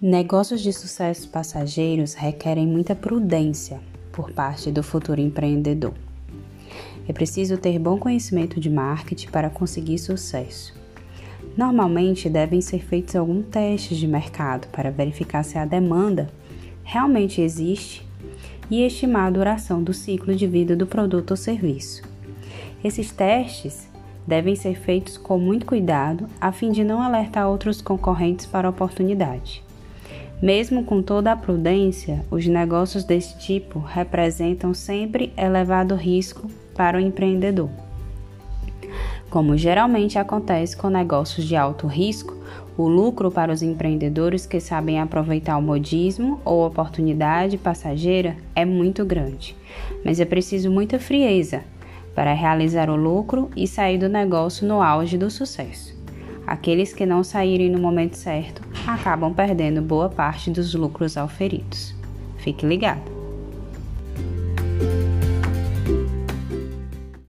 Negócios de sucesso passageiros requerem muita prudência por parte do futuro empreendedor. É preciso ter bom conhecimento de marketing para conseguir sucesso. Normalmente devem ser feitos alguns testes de mercado para verificar se a demanda realmente existe e estimar a duração do ciclo de vida do produto ou serviço. Esses testes devem ser feitos com muito cuidado a fim de não alertar outros concorrentes para a oportunidade. Mesmo com toda a prudência, os negócios desse tipo representam sempre elevado risco para o empreendedor. Como geralmente acontece com negócios de alto risco, o lucro para os empreendedores que sabem aproveitar o modismo ou oportunidade passageira é muito grande, mas é preciso muita frieza para realizar o lucro e sair do negócio no auge do sucesso. Aqueles que não saírem no momento certo acabam perdendo boa parte dos lucros auferidos. Fique ligado!